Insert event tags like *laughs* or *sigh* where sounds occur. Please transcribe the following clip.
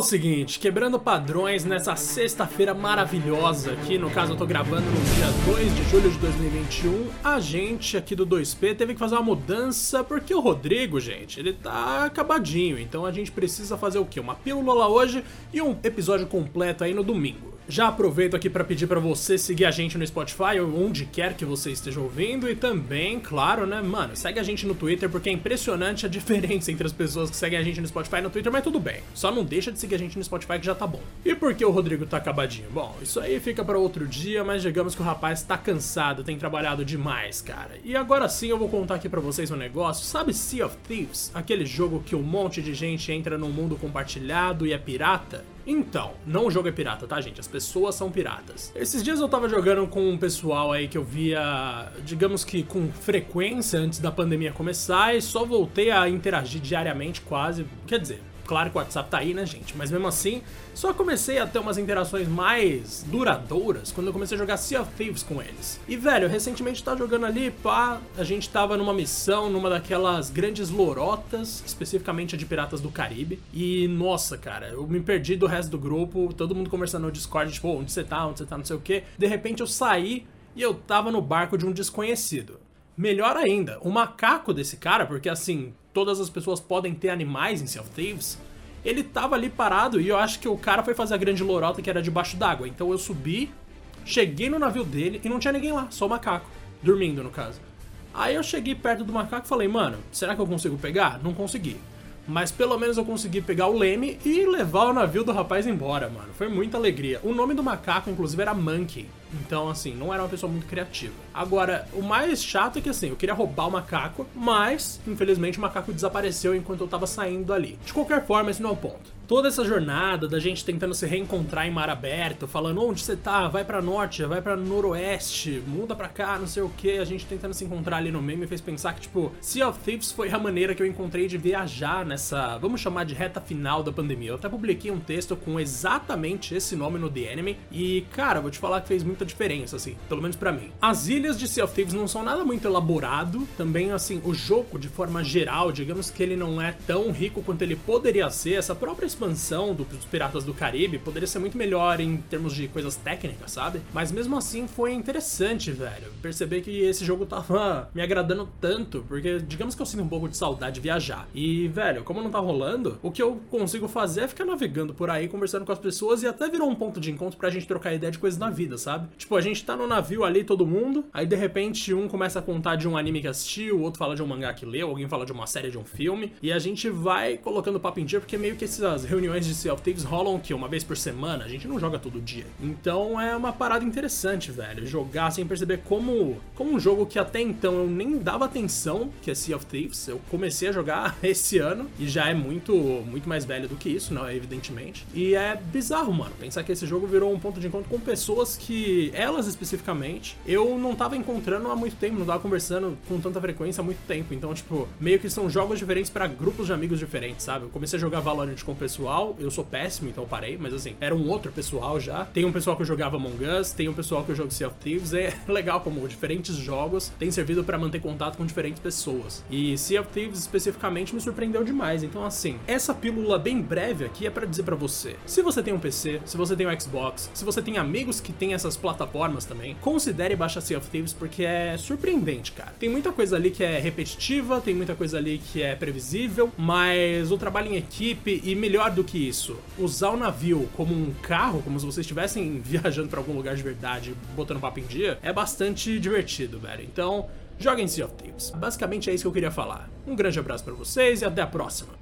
o seguinte, quebrando padrões nessa sexta-feira maravilhosa aqui, no caso eu tô gravando no dia 2 de julho de 2021, a gente aqui do 2P teve que fazer uma mudança porque o Rodrigo, gente, ele tá acabadinho, então a gente precisa fazer o quê? Uma pílula hoje e um episódio completo aí no domingo. Já aproveito aqui para pedir para você seguir a gente no Spotify ou onde quer que você esteja ouvindo e também, claro, né, mano, segue a gente no Twitter porque é impressionante a diferença entre as pessoas que seguem a gente no Spotify e no Twitter, mas tudo bem. Só não deixa de seguir a gente no Spotify que já tá bom. E por que o Rodrigo tá acabadinho? Bom, isso aí fica para outro dia, mas digamos que o rapaz tá cansado, tem trabalhado demais, cara. E agora sim eu vou contar aqui para vocês um negócio. Sabe Sea of Thieves? Aquele jogo que um monte de gente entra num mundo compartilhado e é pirata? Então, não o jogo é pirata, tá, gente? As pessoas são piratas. Esses dias eu tava jogando com um pessoal aí que eu via, digamos que com frequência antes da pandemia começar e só voltei a interagir diariamente quase. Quer dizer, Claro que o WhatsApp tá aí, né, gente? Mas mesmo assim, só comecei a ter umas interações mais duradouras quando eu comecei a jogar Sea of Thieves com eles. E, velho, recentemente tá jogando ali, pá, a gente tava numa missão, numa daquelas grandes lorotas, especificamente a de Piratas do Caribe. E, nossa, cara, eu me perdi do resto do grupo, todo mundo conversando no Discord, tipo, onde você tá, onde você tá, não sei o quê. De repente eu saí e eu tava no barco de um desconhecido. Melhor ainda, o macaco desse cara, porque assim, todas as pessoas podem ter animais em Sea of Thieves, ele tava ali parado e eu acho que o cara foi fazer a grande lorota que era debaixo d'água. Então eu subi, cheguei no navio dele e não tinha ninguém lá, só o macaco, dormindo no caso. Aí eu cheguei perto do macaco e falei, mano, será que eu consigo pegar? Não consegui. Mas pelo menos eu consegui pegar o leme e levar o navio do rapaz embora, mano. Foi muita alegria. O nome do macaco, inclusive, era Monkey. Então, assim, não era uma pessoa muito criativa. Agora, o mais chato é que, assim, eu queria roubar o macaco, mas, infelizmente, o macaco desapareceu enquanto eu tava saindo ali. De qualquer forma, esse não é o ponto toda essa jornada da gente tentando se reencontrar em mar aberto, falando onde você tá, vai para norte, vai para noroeste, muda para cá, não sei o que, a gente tentando se encontrar ali no meio me fez pensar que tipo, Sea of Thieves foi a maneira que eu encontrei de viajar nessa, vamos chamar de reta final da pandemia. Eu até publiquei um texto com exatamente esse nome no The Enemy e, cara, vou te falar que fez muita diferença assim, pelo menos para mim. As ilhas de Sea of Thieves não são nada muito elaborado, também assim, o jogo de forma geral, digamos que ele não é tão rico quanto ele poderia ser, essa própria expansão dos Piratas do Caribe poderia ser muito melhor em termos de coisas técnicas, sabe? Mas mesmo assim foi interessante, velho. Perceber que esse jogo tava *laughs* me agradando tanto, porque digamos que eu sinto um pouco de saudade de viajar. E, velho, como não tá rolando, o que eu consigo fazer é ficar navegando por aí, conversando com as pessoas e até virou um ponto de encontro pra gente trocar ideia de coisas na vida, sabe? Tipo, a gente tá no navio ali, todo mundo, aí de repente um começa a contar de um anime que assistiu, o outro fala de um mangá que leu, alguém fala de uma série, de um filme, e a gente vai colocando papo em dia, porque meio que essas reuniões de Sea of Thieves rolam que uma vez por semana, a gente não joga todo dia. Então é uma parada interessante, velho, jogar sem perceber como como um jogo que até então eu nem dava atenção, que é Sea of Thieves, eu comecei a jogar *laughs* esse ano e já é muito muito mais velho do que isso, não, evidentemente. E é bizarro, mano, pensar que esse jogo virou um ponto de encontro com pessoas que elas especificamente eu não tava encontrando há muito tempo, não tava conversando com tanta frequência há muito tempo. Então, tipo, meio que são jogos diferentes para grupos de amigos diferentes, sabe? Eu comecei a jogar Valorant com o pessoal, eu sou péssimo, então parei, mas assim, era um outro pessoal já. Tem um pessoal que eu jogava Among Us, tem um pessoal que eu jogo Sea of Thieves. É *laughs* legal como diferentes jogos têm servido para manter contato com diferentes pessoas. E Sea of Thieves especificamente me surpreendeu demais. Então, assim, essa pílula bem breve aqui é para dizer para você: se você tem um PC, se você tem um Xbox, se você tem amigos que têm essas plataformas também, considere baixar Sea of Thieves porque é surpreendente, cara. Tem muita coisa ali que é repetitiva, tem muita coisa ali que é previsível, mas o trabalho em equipe e melhor do que isso, usar o navio como um carro, como se vocês estivessem *laughs* viajando para algum lugar de verdade, botando papo em dia, é bastante divertido, velho. Então, joguem Sea of Thieves. Basicamente é isso que eu queria falar. Um grande abraço para vocês e até a próxima.